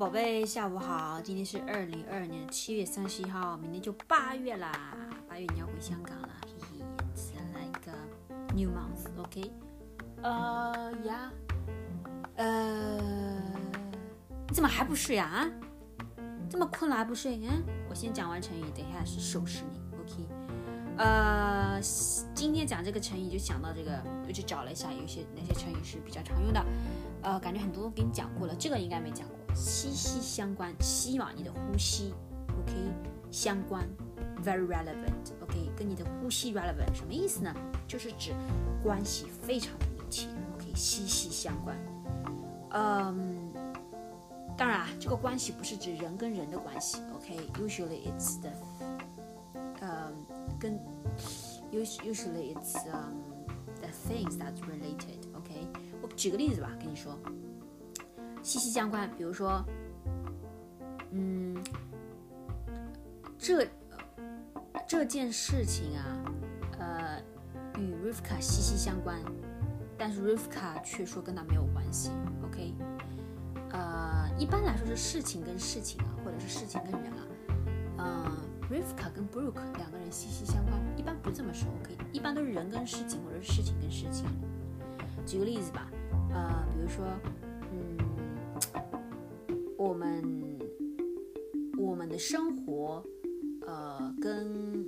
宝贝，下午好。今天是二零二二年七月三十一号，明天就八月啦。八月你要回香港了，嘿嘿，It's like a new month，OK？、呃呀，呃，你怎么还不睡啊？啊，这么困了还不睡？嗯，我先讲完成语，等一下是收拾你，OK？呃，今天讲这个成语就想到这个，我就找了一下有些哪些成语是比较常用的。呃，感觉很多都给你讲过了，这个应该没讲过。息息相关，吸嘛，你的呼吸，OK，相关，very relevant，OK，跟你的呼吸 relevant 什么意思呢？就是指关系非常的密切，OK，息息相关。嗯，当然啊，这个关系不是指人跟人的关系，OK，usually it's the，嗯，跟，usually it's um the things that's related，OK，我举个例子吧，跟你说。息息相关，比如说，嗯，这这件事情啊，呃，与 Rivka 息息相关，但是 Rivka 却说跟他没有关系。OK，呃，一般来说是事情跟事情啊，或者是事情跟人啊，嗯，Rivka 跟 Brooke 两个人息息相关，一般不这么说。OK，一般都是人跟事情，或者是事情跟事情。举个例子吧，呃，比如说。嗯我们我们的生活，呃，跟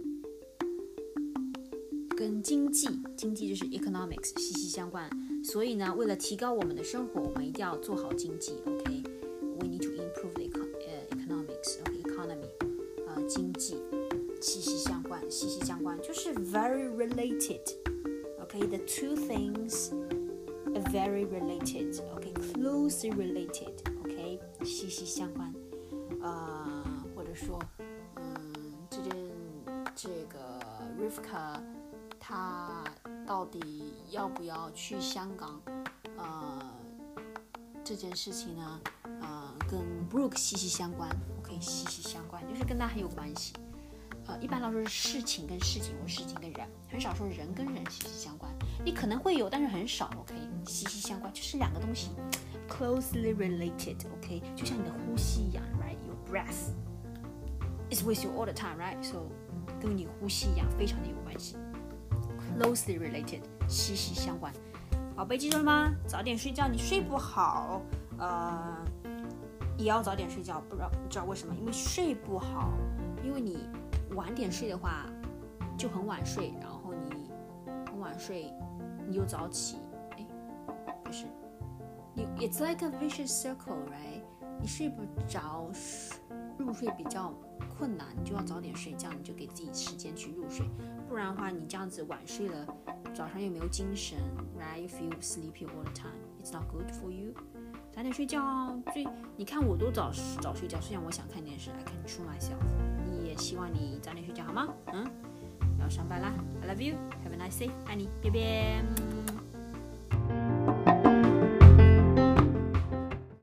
跟经济，经济就是 economics 息息相关。所以呢，为了提高我们的生活，我们一定要做好经济。OK，we need to improve the econ 呃 economics，OK，economy，呃，经济息息相关，息息相关就是 very related。OK，the two things are very related。OK，closely related。 息息相关，呃，或者说，嗯，这件这个 Rivka 他到底要不要去香港？呃，这件事情呢，呃，跟 Brooke 息息相关，OK，息息相关，就是跟他很有关系。呃，一般来说是事情跟事情或事情跟人，很少说人跟人息息相关。你可能会有，但是很少，OK，息息相关就是两个东西。Closely related, OK，就像你的呼吸一样，right? Your breath is with you all the time, right? So 跟你呼吸一样，非常的有关系。Closely related，息息相关。宝贝记住了吗？早点睡觉，你睡不好，呃，也要早点睡觉。不知道你知道为什么？因为睡不好，因为你晚点睡的话就很晚睡，然后你很晚睡，你又早起。哎，不是你 it's like a vicious circle, right？你睡不着，入睡比较困难，你就要早点睡觉，你就给自己时间去入睡，不然的话，你这样子晚睡了，早上又没有精神，right? You feel sleepy all the time. It's not good for you. 早点睡觉，最你看我都早早睡觉，虽然我想看电视，I can true myself。你也希望你早点睡觉好吗？嗯，要上班啦，I love you. Have a nice day，爱你，拜拜。